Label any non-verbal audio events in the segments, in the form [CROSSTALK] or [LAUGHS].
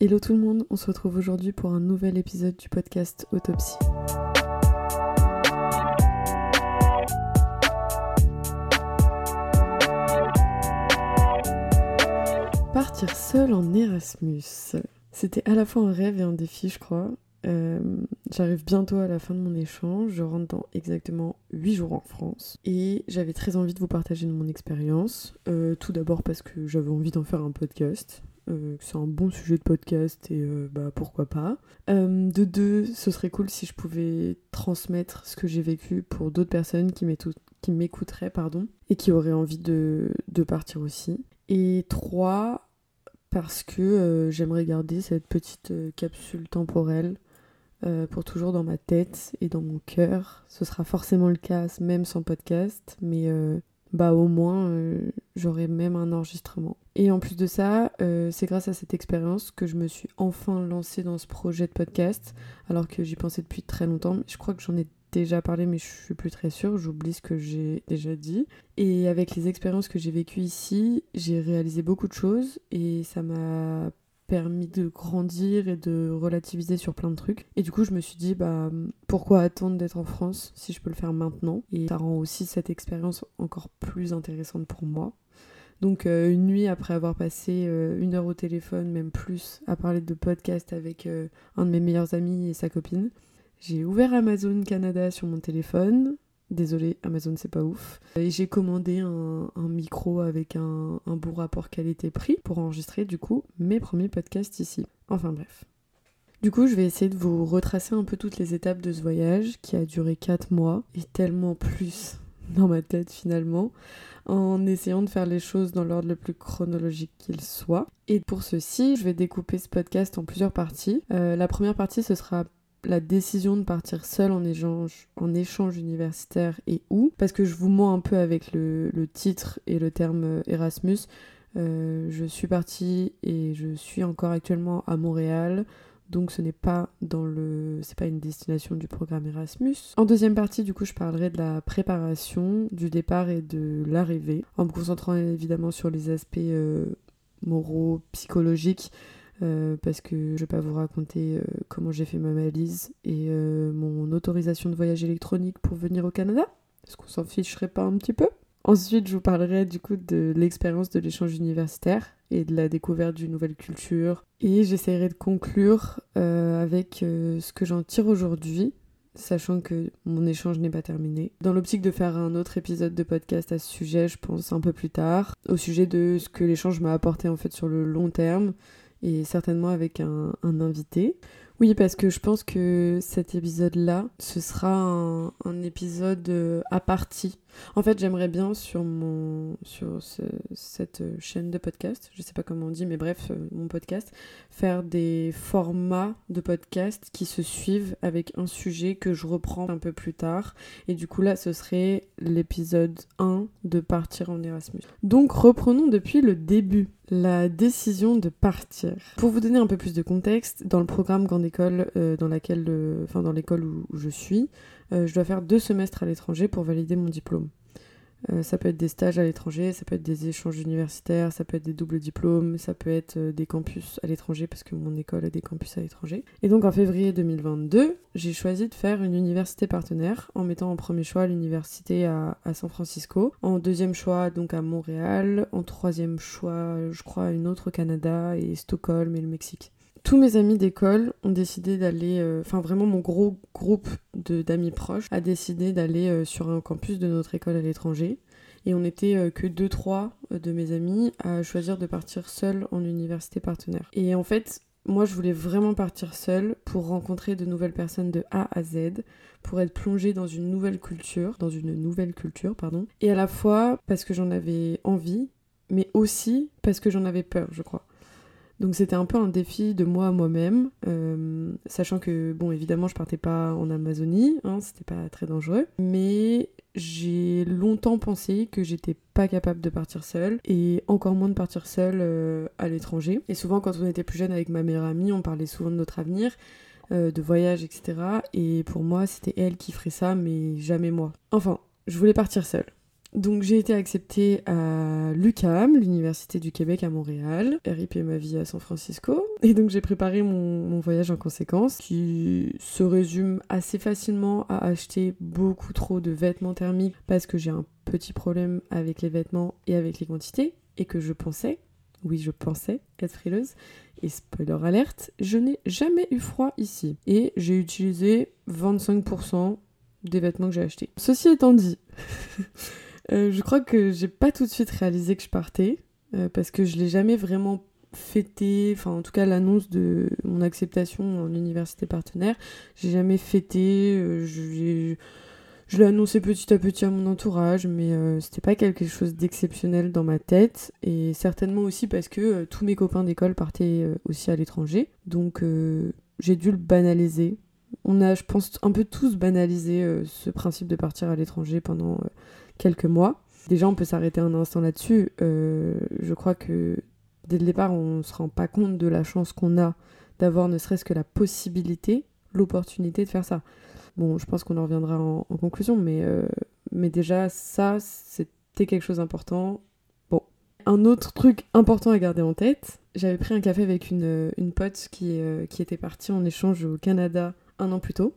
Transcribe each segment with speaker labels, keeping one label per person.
Speaker 1: Hello tout le monde, on se retrouve aujourd'hui pour un nouvel épisode du podcast Autopsie. Partir seul en Erasmus. C'était à la fois un rêve et un défi, je crois. Euh, j'arrive bientôt à la fin de mon échange, je rentre dans exactement 8 jours en France et j'avais très envie de vous partager mon expérience. Euh, tout d'abord parce que j'avais envie d'en faire un podcast. Euh, c'est un bon sujet de podcast et euh, bah pourquoi pas. Euh, de deux, ce serait cool si je pouvais transmettre ce que j'ai vécu pour d'autres personnes qui m'écouteraient pardon, et qui auraient envie de, de partir aussi. Et trois, parce que j'aimerais garder cette petite capsule temporelle pour toujours dans ma tête et dans mon cœur. Ce sera forcément le cas même sans podcast, mais bah au moins j'aurai même un enregistrement. Et en plus de ça, euh, c'est grâce à cette expérience que je me suis enfin lancée dans ce projet de podcast, alors que j'y pensais depuis très longtemps. Je crois que j'en ai déjà parlé, mais je suis plus très sûre, j'oublie ce que j'ai déjà dit. Et avec les expériences que j'ai vécues ici, j'ai réalisé beaucoup de choses et ça m'a permis de grandir et de relativiser sur plein de trucs. Et du coup, je me suis dit, bah, pourquoi attendre d'être en France si je peux le faire maintenant? Et ça rend aussi cette expérience encore plus intéressante pour moi. Donc, euh, une nuit après avoir passé euh, une heure au téléphone, même plus, à parler de podcast avec euh, un de mes meilleurs amis et sa copine, j'ai ouvert Amazon Canada sur mon téléphone, Désolée, Amazon c'est pas ouf. Et j'ai commandé un, micro avec un, un bon rapport qualité-prix pour enregistrer du coup mes premiers podcasts ici. Enfin bref. Du coup, je vais essayer de vous retracer un peu toutes les étapes de ce voyage qui a duré 4 mois et tellement plus dans ma tête finalement, en essayant de faire les choses dans l'ordre le plus chronologique qu'il soit. Et pour ceci, je vais découper ce podcast en plusieurs parties. Euh, la première partie, ce sera la décision de partir seule en échange, universitaire et où, parce que je vous mens un peu avec le, titre et le terme Erasmus. Euh, je suis partie et je suis encore actuellement à Montréal, donc ce n'est pas dans le, c'est pas une destination du programme Erasmus. En deuxième partie, du coup, je parlerai de la préparation, du départ et de l'arrivée, en me concentrant évidemment sur les aspects euh, moraux, psychologiques euh, parce que je vais pas vous raconter euh, comment j'ai fait ma valise et mon autorisation de voyage électronique pour venir au Canada. Est-ce qu'on s'en ficherait pas un petit peu Ensuite, je vous parlerai du coup de l'expérience de l'échange universitaire et de la découverte d'une nouvelle culture. Et j'essaierai de conclure avec ce que j'en tire aujourd'hui, sachant que mon échange n'est pas terminé. Dans l'optique de faire un autre épisode de podcast à ce sujet, je pense un peu plus tard, au sujet de ce que l'échange m'a apporté en fait sur le long terme, et certainement avec un, invité. Oui, parce que je pense que cet épisode-là, ce sera un, épisode euh, à partie. En fait, j'aimerais bien sur mon sur cette chaîne de podcast, je sais pas comment on dit, mais bref, euh, mon podcast, faire des formats de podcast qui se suivent avec un sujet que je reprends un peu plus tard. Et du coup, là, ce serait l'épisode 1 de partir en Erasmus. Donc, reprenons depuis le début la décision de partir. Pour vous donner un peu plus de contexte, dans le programme Grande École, euh, dans laquelle, euh, dans l'école où, je suis, je dois faire deux semestres à l'étranger pour valider mon diplôme. Euh, ça peut être des stages à l'étranger, ça peut être des échanges universitaires, ça peut être des doubles diplômes, ça peut être euh, des campus à l'étranger parce que mon école a des campus à l'étranger. Et donc en février 2022, j'ai choisi de faire une université partenaire en mettant en premier choix l'université à, à, San Francisco, en deuxième choix donc à Montréal, en troisième choix je crois une autre au Canada et Stockholm et le Mexique tous mes amis d'école ont décidé d'aller, euh, enfin vraiment mon gros groupe d'amis proches a décidé d'aller euh, sur un campus de notre école à l'étranger. Et on n'était euh, que deux, trois de mes amis à choisir de partir seul en université partenaire. Et en fait, moi je voulais vraiment partir seule pour rencontrer de nouvelles personnes de A à Z, pour être plongée dans une nouvelle culture, dans une nouvelle culture, pardon. Et à la fois parce que j'en avais envie, mais aussi parce que j'en avais peur, je crois. Donc c'était un peu un défi de moi à moi-même, euh, sachant que, bon, évidemment, je partais pas en Amazonie, hein, c'était pas très dangereux, mais j'ai longtemps pensé que j'étais pas capable de partir seule, et encore moins de partir seule euh, à l'étranger. Et souvent, quand on était plus jeune avec ma meilleure amie, on parlait souvent de notre avenir, euh, de voyage, etc. Et pour moi, c'était elle qui ferait ça, mais jamais moi. Enfin, je voulais partir seule. Donc j'ai été acceptée à l'UCAM, l'Université du Québec à Montréal, RIP ma vie à San Francisco. Et donc j'ai préparé mon, mon, voyage en conséquence, qui se résume assez facilement à acheter beaucoup trop de vêtements thermiques parce que j'ai un petit problème avec les vêtements et avec les quantités, et que je pensais, oui je pensais être frileuse, et spoiler alerte, je n'ai jamais eu froid ici. Et j'ai utilisé 25% des vêtements que j'ai achetés. Ceci étant dit, [LAUGHS] euh, je crois que j'ai pas tout de suite réalisé que je partais, euh, parce que je l'ai jamais vraiment fêté, enfin en tout cas l'annonce de mon acceptation en université partenaire, j'ai jamais fêté, euh, je l'ai annoncé petit à petit à mon entourage, mais c'était pas quelque chose d'exceptionnel dans ma tête, et certainement aussi parce que tous mes copains d'école partaient aussi à l'étranger, donc j'ai dû le banaliser. On a, je pense, un peu tous banalisé ce principe de partir à l'étranger pendant quelques mois. Déjà, on peut s'arrêter un instant là-dessus. Euh, je crois que dès le départ, on ne se rend pas compte de la chance qu'on a d'avoir ne serait-ce que la possibilité, l'opportunité de faire ça. Bon, je pense qu'on en reviendra en, conclusion, mais, mais déjà, ça, c'était quelque chose d'important. Bon. Un autre truc important à garder en tête, j'avais pris un café avec une, une pote qui, qui était partie en échange au Canada un an plus tôt.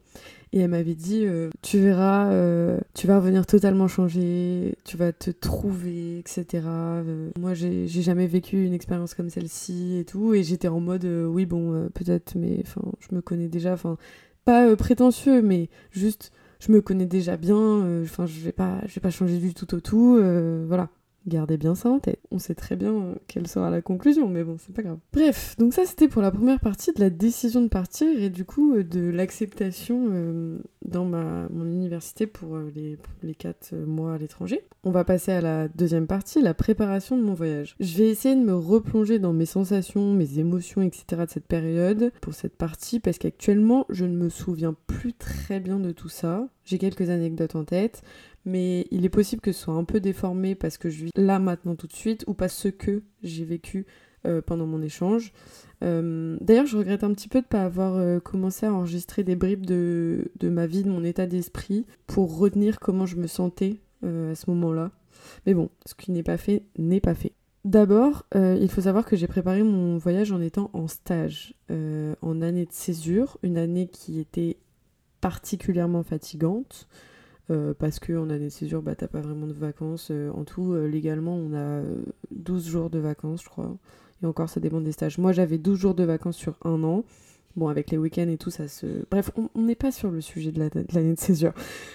Speaker 1: Et elle m'avait dit, euh, tu verras, euh, tu vas revenir totalement changé, tu vas te trouver, etc. Euh, moi, j'ai jamais vécu une expérience comme celle-ci et tout. Et j'étais en mode, oui, bon, peut-être, mais je me connais déjà. Enfin, pas prétentieux, mais juste, je me connais déjà bien. Enfin, je vais pas, je vais pas changer du tout au tout. voilà. Gardez bien ça en tête. On sait très bien euh, quelle sera la conclusion, mais bon, c'est pas grave. Bref, donc ça c'était pour la première partie de la décision de partir et du coup euh, de l'acceptation euh, dans ma, mon université pour les, les 4 mois à l'étranger. On va passer à la deuxième partie, la préparation de mon voyage. Je vais essayer de me replonger dans mes sensations, mes émotions, etc. de cette période pour cette partie parce qu'actuellement je ne me souviens plus très bien de tout ça. J'ai quelques anecdotes en tête, mais il est possible que ce soit un peu déformé parce que je vis là maintenant tout de suite ou parce que j'ai vécu euh, pendant mon échange. Euh, d'ailleurs, je regrette un petit peu de ne pas avoir euh, commencé à enregistrer des bribes de, de, ma vie, de mon état d'esprit, pour retenir comment je me sentais à ce moment-là. Mais bon, ce qui n'est pas fait n'est pas fait. D'abord, il faut savoir que j'ai préparé mon voyage en étant en stage, en année de césure, une année qui était particulièrement fatigante. Euh, parce qu'en année de césure, bah, t'as pas vraiment de vacances. Euh, en tout, euh, légalement, on a 12 jours de vacances, je crois. Et encore, ça dépend des stages. Moi, j'avais 12 jours de vacances sur un an. Bon, avec les week-ends et tout, ça se. Bref, on n'est pas sur le sujet de l'année de, césure.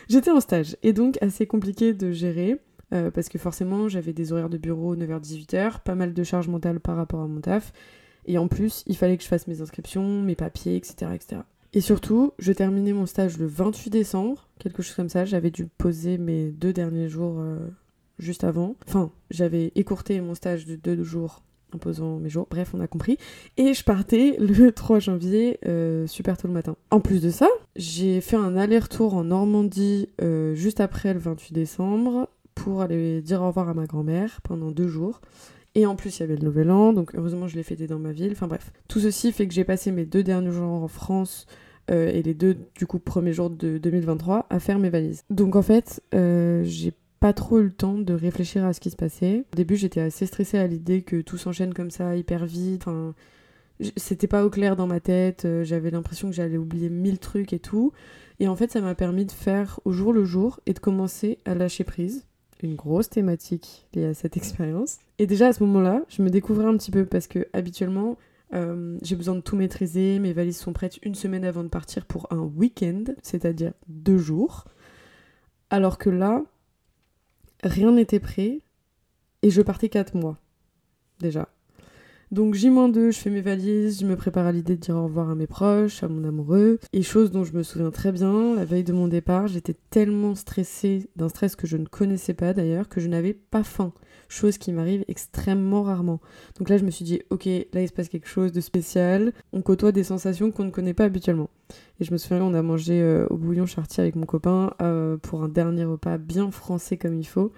Speaker 1: J'étais en stage, et donc assez compliqué de gérer. parce que forcément, j'avais des horaires de bureau 9h-18h, pas mal de charges mentales par rapport à mon taf. Et en plus, il fallait que je fasse mes inscriptions, mes papiers, etc. etc. Et surtout, je terminais mon stage le 28 décembre, quelque chose comme ça. J'avais dû poser mes deux derniers jours euh, juste avant. Enfin, j'avais écourté mon stage de deux jours en posant mes jours. Bref, on a compris. Et je partais [LAUGHS] le 3 janvier, euh, super tôt le matin. En plus de ça, j'ai fait un aller-retour en Normandie euh, juste après le 28 décembre pour aller dire au revoir à ma grand-mère pendant deux jours. Et en plus, il y avait le Nouvel An, donc heureusement, je l'ai fêté dans ma ville. Enfin bref, tout ceci fait que j'ai passé mes deux derniers jours en France euh, et les deux du coup premiers jours de 2023 à faire mes valises. Donc en fait, euh, j'ai pas trop eu le temps de réfléchir à ce qui se passait. Au début, j'étais assez stressée à l'idée que tout s'enchaîne comme ça hyper vite. Enfin, c'était pas au clair dans ma tête. Euh, j'avais l'impression que j'allais oublier mille trucs et tout. Et en fait, ça m'a permis de faire au jour le jour et de commencer à lâcher prise. Une grosse thématique liée à cette [LAUGHS] expérience. Et déjà à ce moment-là, je me découvrais un petit peu parce que habituellement, euh, j'ai besoin de tout maîtriser, mes valises sont prêtes une semaine avant de partir pour un week-end, c'est-à-dire deux jours. Alors que là, rien n'était prêt et je partais quatre mois déjà. Donc J-2, je fais mes valises, je me prépare à l'idée de dire au revoir à mes proches, à mon amoureux. Et chose dont je me souviens très bien, la veille de mon départ, j'étais tellement stressée, d'un stress que je ne connaissais pas d'ailleurs, que je n'avais pas faim. Chose qui m'arrive extrêmement rarement. Donc là, je me suis dit, ok, là il se passe quelque chose de spécial. On côtoie des sensations qu'on ne connaît pas habituellement. Et je me souviens, on a mangé euh, au bouillon chartier avec mon copain euh, pour un dernier repas bien français comme il faut.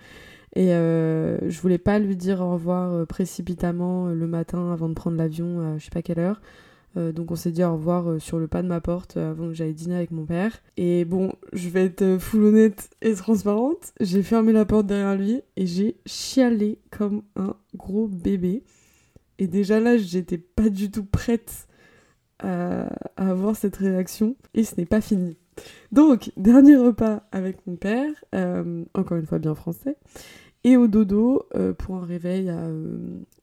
Speaker 1: Et euh, je voulais pas lui dire au revoir euh, précipitamment euh, le matin avant de prendre l'avion à je sais pas quelle heure. Donc on s'est dit au revoir sur le pas de ma porte avant que j'aille dîner avec mon père. Et bon, je vais être full honnête et transparente. J'ai fermé la porte derrière lui et j'ai chialé comme un gros bébé. Et déjà là, j'étais pas du tout prête à avoir cette réaction. Et ce n'est pas fini. Donc, dernier repas avec mon père, encore une fois bien français, et au dodo pour un réveil à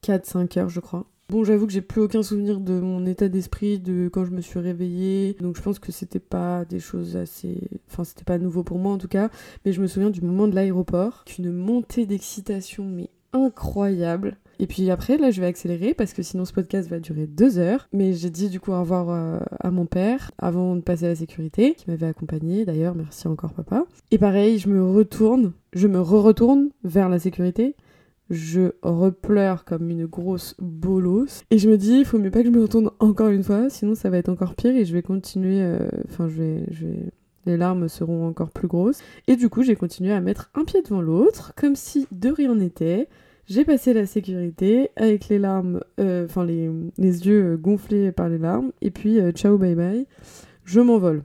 Speaker 1: 4-5 heures, je crois. Bon, j'avoue que j'ai plus aucun souvenir de mon état d'esprit de quand je me suis réveillée. Donc je pense que c'était pas des choses assez. Enfin, c'était pas nouveau pour moi en tout cas. Mais je me souviens du moment de l'aéroport. Qu'une montée d'excitation, mais incroyable. Et puis après, là, je vais accélérer parce que sinon ce podcast va durer deux heures. Mais j'ai dit du coup au revoir euh, à mon père avant de passer à la sécurité, qui m'avait accompagné d'ailleurs. Merci encore, papa. Et pareil, je me retourne, je me re-retourne vers la sécurité je repleure comme une grosse bolos. Et je me dis, il faut mieux pas que je me retourne encore une fois, sinon ça va être encore pire et je vais continuer. Euh, enfin, je, vais, je vais. Les larmes seront encore plus grosses. Et du coup, j'ai continué à mettre un pied devant l'autre, comme si de rien n'était. J'ai passé la sécurité avec les larmes, euh, enfin les, les, yeux gonflés par les larmes. Et puis, euh, ciao, bye bye. Je m'envole.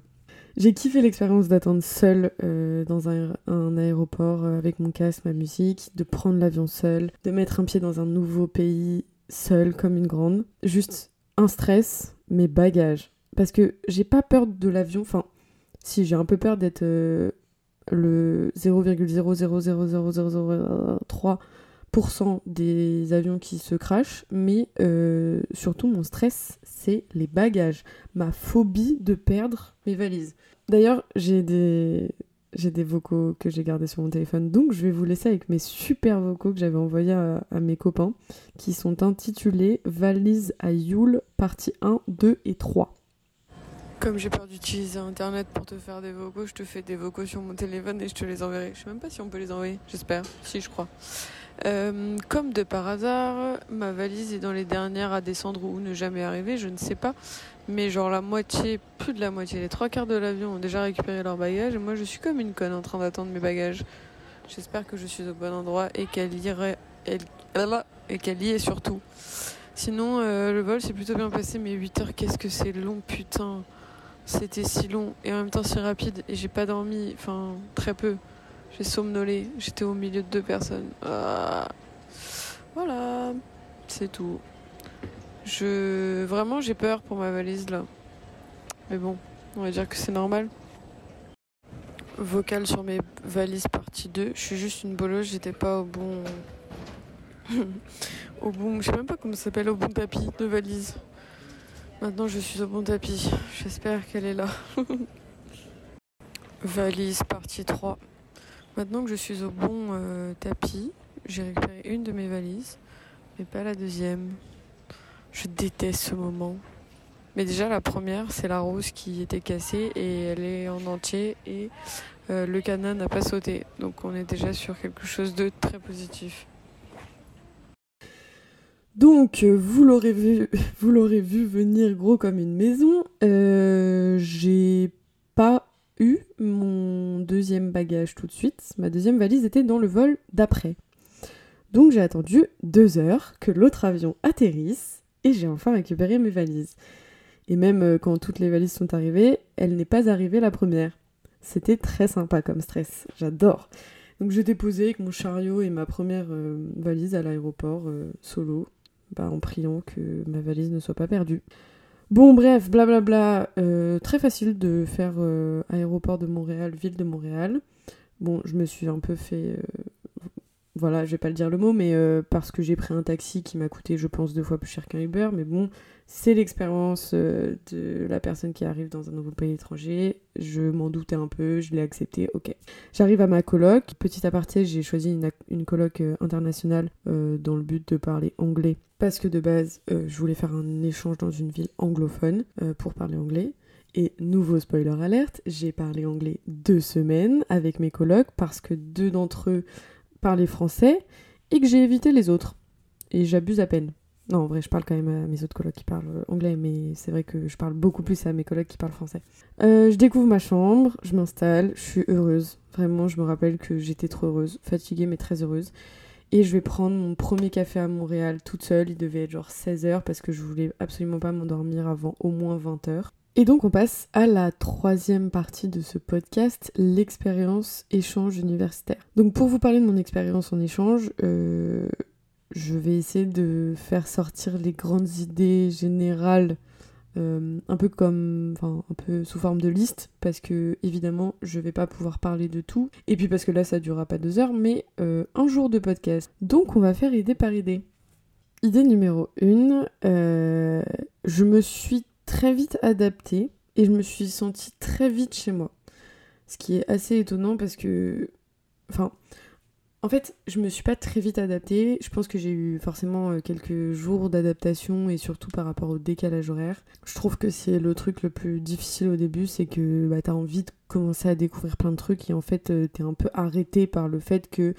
Speaker 1: J'ai kiffé l'expérience d'attendre seule euh, dans un, aéroport euh, avec mon casque, ma musique, de prendre l'avion seule, de mettre un pied dans un nouveau pays seule comme une grande. Juste un stress, mes bagages. Parce que j'ai pas peur de l'avion, enfin, si j'ai un peu peur d'être euh, le 0,0000003 des avions qui se crachent, mais euh, surtout mon stress, c'est les bagages, ma phobie de perdre mes valises. D'ailleurs, j'ai des j'ai des vocaux que j'ai gardés sur mon téléphone, donc je vais vous laisser avec mes super vocaux que j'avais envoyés à, mes copains, qui sont intitulés Valise à Yule, partie 1, 2 et 3. Comme j'ai peur d'utiliser internet pour te faire des vocaux, je te fais des vocaux sur mon téléphone et je te les enverrai. Je sais même pas si on peut les envoyer, j'espère, si je crois. Euh, comme de par hasard, ma valise est dans les dernières à descendre ou ne jamais arriver, je ne sais pas. Mais genre la moitié, plus de la moitié, les trois quarts de l'avion ont déjà récupéré leurs bagages et moi je suis comme une conne en train d'attendre mes bagages. J'espère que je suis au bon endroit et qu'elle irait, et qu'elle y est surtout. Sinon, euh, le vol s'est plutôt bien passé, mais 8 heures, qu'est-ce que c'est long, putain. C'était si long et en même temps si rapide et j'ai pas dormi, enfin très peu. J'ai somnolé, j'étais au milieu de deux personnes. Ah. Voilà, c'est tout. Je vraiment j'ai peur pour ma valise là. Mais bon, on va dire que c'est normal. Vocal sur mes valises partie 2. Je suis juste une bolosse, j'étais pas au bon [LAUGHS] au bon, je sais même pas comment ça s'appelle au bon tapis de valise. Maintenant je suis au bon tapis. J'espère qu'elle est là. [LAUGHS] valise partie 3. Maintenant que je suis au bon euh, tapis, j'ai récupéré une de mes valises, mais pas la deuxième. Je déteste ce moment. Mais déjà la première, c'est la rose qui était cassée et elle est en entier et euh, le canin n'a pas sauté. Donc on est déjà sur quelque chose de très positif. Donc, vous l'aurez vu, vous l'aurez vu venir gros comme une maison. Euh, j'ai pas mon deuxième bagage tout de suite. Ma deuxième valise était dans le vol d'après. Donc j'ai attendu deux heures que l'autre avion atterrisse et j'ai enfin récupéré mes valises. Et même euh, quand toutes les valises sont arrivées, elle n'est pas arrivée la première. C'était très sympa comme stress, j'adore. Donc j'étais posée avec mon chariot et ma première euh, valise à l'aéroport euh, solo, bah, en priant que ma valise ne soit pas perdue. Bon, bref, blablabla. Euh, très facile de faire euh, aéroport de Montréal, ville de Montréal. Bon, je me suis un peu fait. Euh, voilà, je vais pas le dire le mot, mais parce que j'ai pris un taxi qui m'a coûté, je pense, deux fois plus cher qu'un Uber. Mais bon, c'est l'expérience de la personne qui arrive dans un nouveau pays étranger. Je m'en doutais un peu, je l'ai accepté, ok. J'arrive à ma coloc. Petit aparté, j'ai choisi une, une coloc internationale dans le but de parler anglais parce que de base, euh, je voulais faire un échange dans une ville anglophone euh, pour parler anglais. Et nouveau spoiler alerte, j'ai parlé anglais deux semaines avec mes colocs parce que deux d'entre eux parlaient français et que j'ai évité les autres. Et j'abuse à peine. Non, en vrai, je parle quand même à mes autres colocs qui parlent anglais, mais c'est vrai que je parle beaucoup plus à mes colocs qui parlent français. Euh, je découvre ma chambre, je m'installe, je suis heureuse. Vraiment, je me rappelle que j'étais trop heureuse, fatiguée mais très heureuse. Et je vais prendre mon premier café à Montréal toute seule. Il devait être genre 16h parce que je voulais absolument pas m'endormir avant au moins 20h. Et donc on passe à la troisième partie de ce podcast, l'expérience échange universitaire. Donc pour vous parler de mon expérience en échange, euh, je vais essayer de faire sortir les grandes idées générales, euh, un peu comme, enfin un peu sous forme de liste, parce que évidemment je vais pas pouvoir parler de tout, et puis parce que là ça durera pas deux heures, mais euh, un jour de podcast. Donc on va faire idée par idée. Idée numéro une, je me suis très vite adaptée et je me suis sentie très vite chez moi. Ce qui est assez étonnant parce que. Enfin. En fait, je me suis pas très vite adaptée. Je pense que j'ai eu forcément euh, quelques jours d'adaptation et surtout par rapport au décalage horaire. Je trouve que c'est le truc le plus difficile au début, c'est que bah, t'as envie de commencer à découvrir plein de trucs et en fait euh, t'es un peu arrêté par le fait que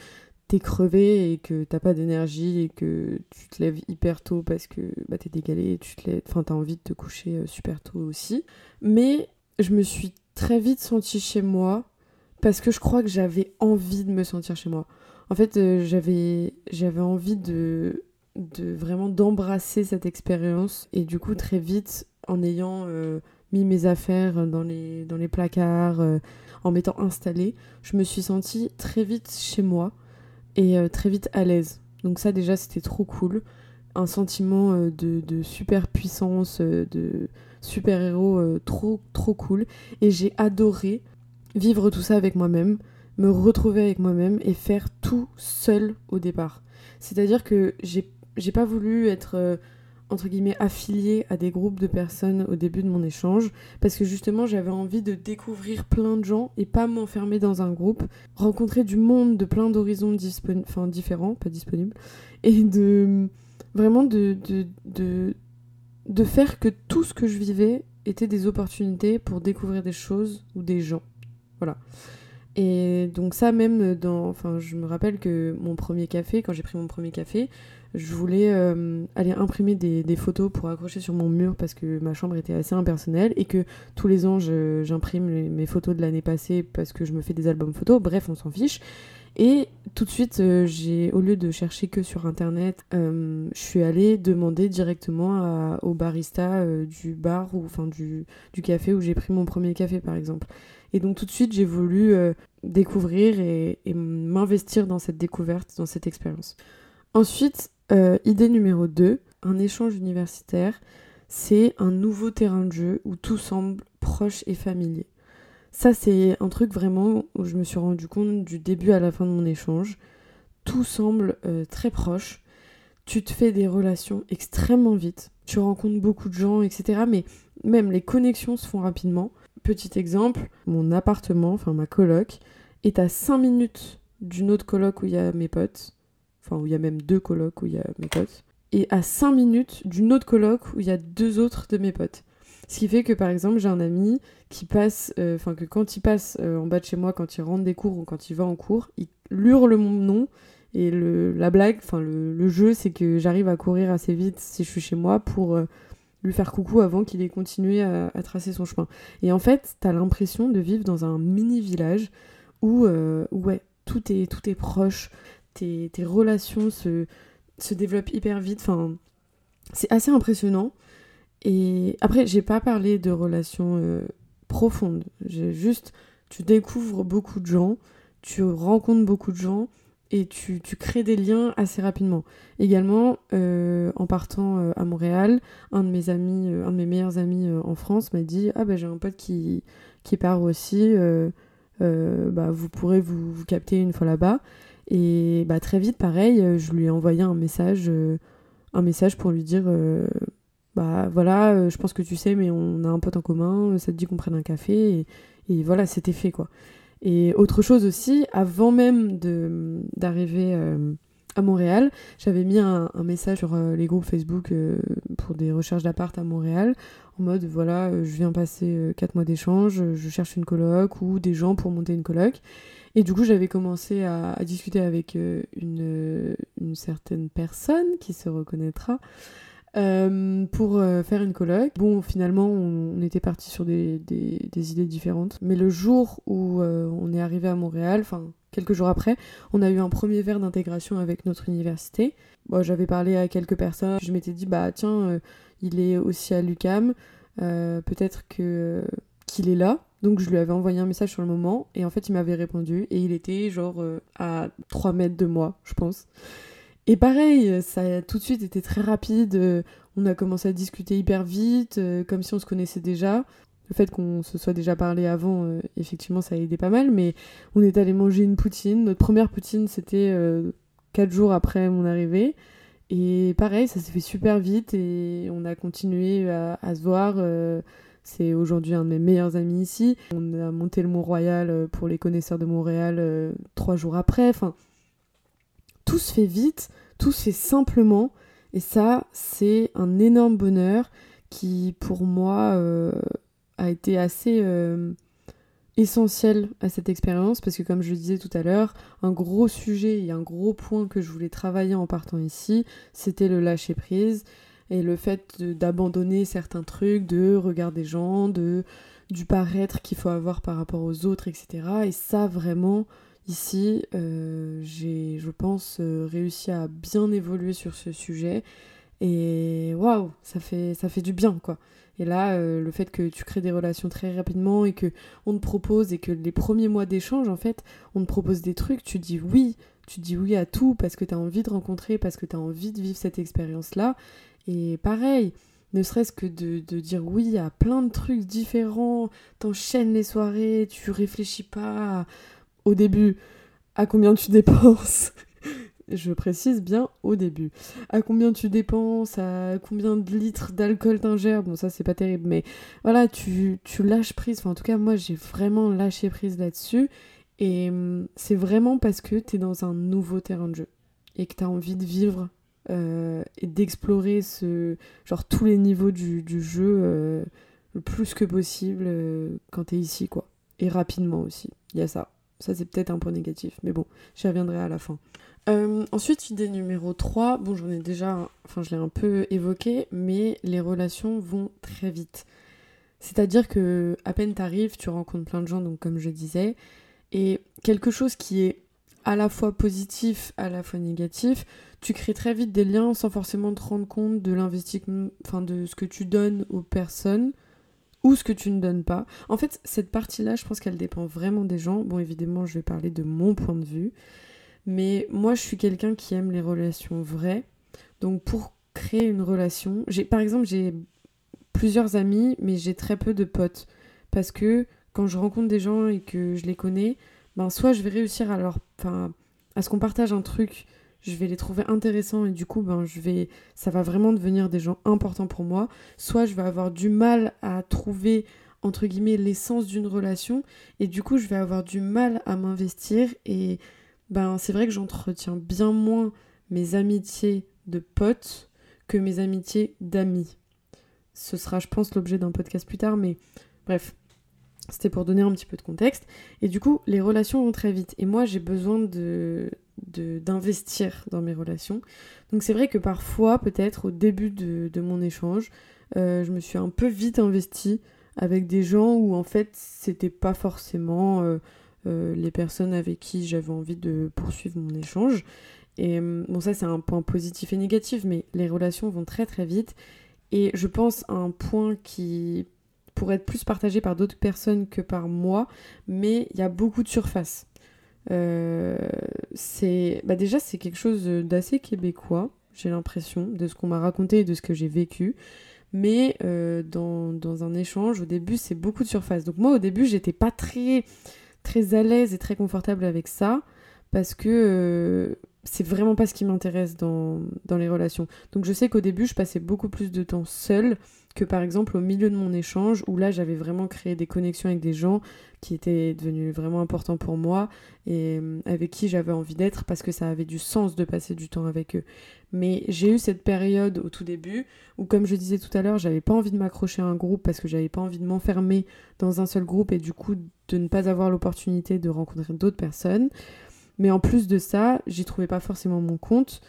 Speaker 1: t'es crevé et que t'as pas d'énergie et que tu te lèves hyper tôt parce que bah, t'es décalé et tu te lèves, enfin t'as envie de te coucher euh, super tôt aussi. Mais je me suis très vite sentie chez moi parce que je crois que j'avais envie de me sentir chez moi. En fait, euh, j'avais j'avais envie de de vraiment d'embrasser cette expérience et du coup très vite en ayant euh, mis mes affaires dans les dans les placards en m'étant installée, je me suis sentie très vite chez moi et euh, très vite à l'aise. Donc ça déjà c'était trop cool. Un sentiment euh, de, super puissance, euh, de super héros trop trop cool. Et j'ai adoré vivre tout ça avec moi-même, me retrouver avec moi-même et faire tout seul au départ. C'est-à-dire que j'ai pas voulu être entre guillemets affiliée à des groupes de personnes au début de mon échange parce que justement j'avais envie de découvrir plein de gens et pas m'enfermer dans un groupe, rencontrer du monde de plein d'horizons enfin, différents, pas disponibles, et de vraiment de, de, de, de faire que tout ce que je vivais était des opportunités pour découvrir des choses ou des gens. Voilà. Et donc ça même dans... Enfin je me rappelle que mon premier café, quand j'ai pris mon premier café, je voulais euh, aller imprimer des, photos pour accrocher sur mon mur parce que ma chambre était assez impersonnelle et que tous les ans j'imprime mes photos de l'année passée parce que je me fais des albums photos. Bref, on s'en fiche. Et tout de suite, euh, j'ai, au lieu de chercher que sur internet, euh, je suis allée demander directement au barista du bar ou enfin du, du café où j'ai pris mon premier café par exemple. Et donc tout de suite, j'ai voulu découvrir et m'investir dans cette découverte, dans cette expérience. Ensuite, euh, idée numéro 2, un échange universitaire, c'est un nouveau terrain de jeu où tout semble proche et familier. Ça, c'est un truc vraiment où je me suis rendu compte du début à la fin de mon échange. Tout semble euh, très proche. Tu te fais des relations extrêmement vite. Tu rencontres beaucoup de gens, etc. Mais même les connexions se font rapidement. Petit exemple, mon appartement, enfin ma coloc, est à 5 minutes d'une autre coloc où il y a mes potes. Enfin où il y a même deux colocs où il y a mes potes, et à 5 minutes d'une autre coloc où il y a deux autres de mes potes. Ce qui fait que par exemple j'ai un ami qui passe, euh, enfin que quand il passe euh, en bas de chez moi, quand il rentre des cours ou quand il va en cours, il hurle mon nom. Et le, la blague, enfin le, jeu c'est que j'arrive à courir assez vite si je suis chez moi pour euh, lui faire coucou avant qu'il ait continué à, tracer son chemin. Et en fait t'as l'impression de vivre dans un mini village où, ouais, tout est, tout est proche, tes, relations se, se, développent hyper vite. Enfin, c'est assez impressionnant. Et après, j'ai pas parlé de relations euh, profondes. J'ai juste, tu découvres beaucoup de gens, tu rencontres beaucoup de gens et tu, crées des liens assez rapidement. Également, euh, en partant euh, à Montréal, un de mes amis, un de mes meilleurs amis en France m'a dit Ah, ben j'ai un pote qui, qui part aussi, bah, vous pourrez vous, capter une fois là-bas. Et bah, très vite, pareil, euh, je lui ai envoyé un message, euh, un message pour lui dire euh, Bah voilà, je pense que tu sais, mais on a un pote en commun, ça te dit qu'on prenne un café. Et, voilà, c'était fait quoi. Et autre chose aussi, avant même d'arriver à Montréal, j'avais mis un, message sur les groupes Facebook pour des recherches d'appart à Montréal, en mode voilà, je viens passer 4 mois d'échange, je cherche une coloc ou des gens pour monter une coloc. Et du coup, j'avais commencé à, discuter avec euh, une, une, certaine personne qui se reconnaîtra. Euh, pour euh, faire une colloque. Bon, finalement, on, était parti sur des, des, idées différentes. Mais le jour où euh, on est arrivé à Montréal, enfin, quelques jours après, on a eu un premier verre d'intégration avec notre université. Bon, J'avais parlé à quelques personnes. Je m'étais dit, bah tiens, il est aussi à l'UCAM. Peut-être que qu'il est là. Donc je lui avais envoyé un message sur le moment et en fait il m'avait répondu et il était genre à 3 mètres de moi, je pense. Et pareil, ça a tout de suite été très rapide. Euh, on a commencé à discuter hyper vite, euh, comme si on se connaissait déjà. Le fait qu'on se soit déjà parlé avant, euh, effectivement, ça a aidé pas mal. Mais on est allé manger une poutine. Notre première poutine, c'était quatre jours après mon arrivée. Et pareil, ça s'est fait super vite et on a continué à, se voir. c'est aujourd'hui un de mes meilleurs amis ici. On a monté le Mont-Royal pour les connaisseurs de Montréal trois jours après. Tout se fait vite, tout se fait simplement. Et ça, c'est un énorme bonheur qui, pour moi, euh, a été assez euh, essentiel à cette expérience parce que, comme je le disais tout à l'heure, un gros sujet et un gros point que je voulais travailler en partant ici, c'était le lâcher prise et le fait d'abandonner certains trucs, de regarder des gens, de du paraître qu'il faut avoir par rapport aux autres, etc. Et ça, vraiment, Ici, euh, j'ai, je pense, euh, réussi à bien évoluer sur ce sujet. Et waouh, ça fait, ça fait du bien, quoi. Et là, euh, le fait que tu crées des relations très rapidement et que on te propose et que les premiers mois d'échange, en fait, on te propose des trucs, tu dis oui, tu dis oui à tout parce que tu as envie de rencontrer, parce que tu as envie de vivre cette expérience-là. Et pareil, ne serait-ce que de, de, dire oui à plein de trucs différents, t'enchaînes les soirées, tu réfléchis pas au début à combien tu dépenses. [LAUGHS] Je précise bien au début. À combien tu dépenses, à combien de litres d'alcool t'ingères. Bon, ça, c'est pas terrible, mais voilà, tu, lâches prise. Enfin, en tout cas, moi, j'ai vraiment lâché prise là-dessus. Et hum, c'est vraiment parce que t'es dans un nouveau terrain de jeu et que t'as envie de vivre euh, et d'explorer ce genre tous les niveaux du, jeu euh, le plus que possible euh, quand t'es ici, quoi. Et rapidement aussi. Il y a ça. Ça, c'est peut-être un point négatif, mais bon, j'y reviendrai à la fin. Euh, ensuite, idée numéro 3, bon, j'en ai déjà, enfin, je l'ai un peu évoqué, mais les relations vont très vite. C'est-à-dire que à peine t'arrives, tu rencontres plein de gens, donc comme je disais, et quelque chose qui est à la fois positif, à la fois négatif, tu crées très vite des liens sans forcément te rendre compte de l'investissement, enfin de ce que tu donnes aux personnes ou ce que tu ne donnes pas. En fait, cette partie-là, je pense qu'elle dépend vraiment des gens. Bon, évidemment, je vais parler de mon point de vue. Mais moi, je suis quelqu'un qui aime les relations vraies. Donc, pour créer une relation, j'ai, par exemple, j'ai plusieurs amis, mais j'ai très peu de potes. Parce que quand je rencontre des gens et que je les connais, ben, soit je vais réussir à leur. Enfin, à ce qu'on partage un truc je vais les trouver intéressants et du coup ben je vais ça va vraiment devenir des gens importants pour moi soit je vais avoir du mal à trouver entre guillemets l'essence d'une relation et du coup je vais avoir du mal à m'investir et ben c'est vrai que j'entretiens bien moins mes amitiés de potes que mes amitiés d'amis ce sera je pense l'objet d'un podcast plus tard mais bref c'était pour donner un petit peu de contexte. Et du coup, les relations vont très vite. Et moi, j'ai besoin de, d'investir dans mes relations. Donc c'est vrai que parfois, peut-être au début de, mon échange, euh, je me suis un peu vite investie avec des gens où en fait c'était pas forcément euh, euh, les personnes avec qui j'avais envie de poursuivre mon échange. Et bon ça c'est un point positif et négatif, mais les relations vont très très vite. Et je pense à un point qui pourrait être plus partagé par d'autres personnes que par moi, mais il y a beaucoup de surface. Euh, c'est bah déjà c'est quelque chose d'assez québécois, j'ai l'impression, de ce qu'on m'a raconté et de ce que j'ai vécu. Mais euh, dans, dans, un échange, au début, c'est beaucoup de surface. Donc moi, au début, j'étais pas très, très à l'aise et très confortable avec ça, parce que euh, c'est vraiment pas ce qui m'intéresse dans, dans les relations. Donc je sais qu'au début, je passais beaucoup plus de temps seule que par exemple au milieu de mon échange où là j'avais vraiment créé des connexions avec des gens qui étaient devenus vraiment importants pour moi et euh, avec qui j'avais envie d'être parce que ça avait du sens de passer du temps avec eux. Mais j'ai eu cette période au tout début où comme je disais tout à l'heure, j'avais pas envie de m'accrocher à un groupe parce que j'avais pas envie de m'enfermer dans un seul groupe et du coup de ne pas avoir l'opportunité de rencontrer d'autres personnes. Mais en plus de ça, j'y trouvais pas forcément mon compte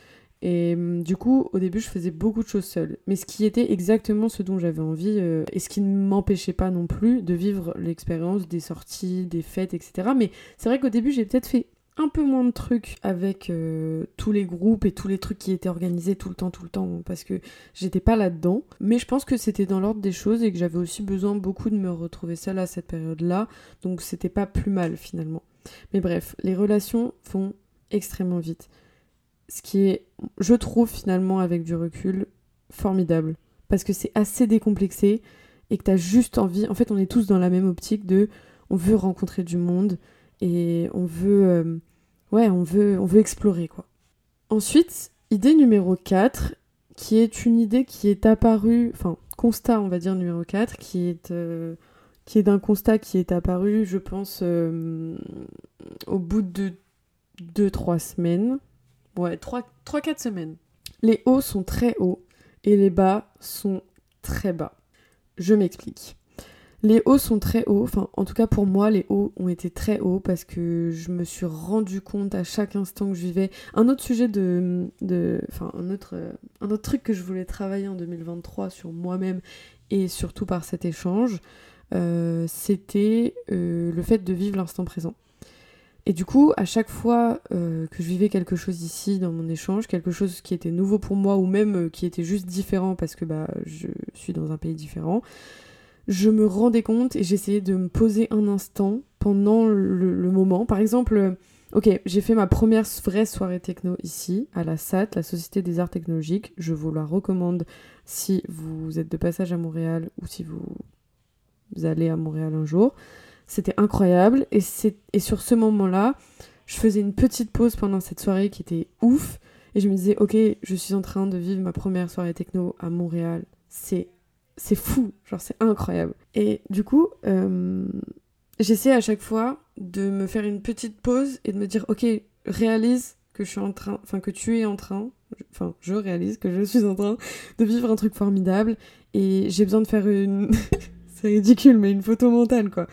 Speaker 1: Et hum, du coup, au début, je faisais beaucoup de choses seule. Mais ce qui était exactement ce dont j'avais envie euh, et ce qui ne m'empêchait pas non plus de vivre l'expérience des sorties, des fêtes, etc. Mais c'est vrai qu'au début, j'ai peut-être fait un peu moins de trucs avec euh, tous les groupes et tous les trucs qui étaient organisés tout le temps, tout le temps, parce que j'étais pas là-dedans. Mais je pense que c'était dans l'ordre des choses et que j'avais aussi besoin beaucoup de me retrouver seule à cette période-là, donc c'était pas plus mal finalement. Mais bref, les relations vont extrêmement vite. Ce qui est, je trouve finalement avec du recul, formidable. Parce que c'est assez décomplexé et que t'as juste envie. En fait, on est tous dans la même optique de on veut rencontrer du monde, et on veut, euh, ouais, on veut, on veut explorer quoi. Ensuite, idée numéro 4, qui est une idée qui est apparue, enfin constat on va dire numéro 4, qui est, euh, qui est d'un constat qui est apparu, je pense, euh, au bout de 2-3 semaines. Ouais, 3-4 semaines. Les hauts sont très hauts et les bas sont très bas. Je m'explique. Les hauts sont très hauts, enfin en tout cas pour moi les hauts ont été très hauts parce que je me suis rendu compte à chaque instant que je vivais. Un autre sujet de... enfin un autre, un autre truc que je voulais travailler en 2023 sur moi-même et surtout par cet échange, euh, c'était euh, le fait de vivre l'instant présent. Et du coup, à chaque fois euh, que je vivais quelque chose ici dans mon échange, quelque chose qui était nouveau pour moi ou même qui était juste différent parce que bah, je suis dans un pays différent, je me rendais compte et j'essayais de me poser un instant pendant le, moment. Par exemple, euh, ok, j'ai fait ma première vraie soirée techno ici, à la SAT, la Société des Arts Technologiques. Je vous la recommande si vous êtes de passage à Montréal ou si vous, allez à Montréal un jour. C'était incroyable et, et sur ce moment-là, je faisais une petite pause pendant cette soirée qui était ouf et je me disais, ok, je suis en train de vivre ma première soirée techno à Montréal. C'est fou, genre c'est incroyable. Et du coup, euh, j'essaie à chaque fois de me faire une petite pause et de me dire, ok, réalise que je suis en train, enfin que tu es en train, enfin je réalise que je suis en train de vivre un truc formidable et j'ai besoin de faire une, [LAUGHS] c'est ridicule, mais une photo mentale quoi.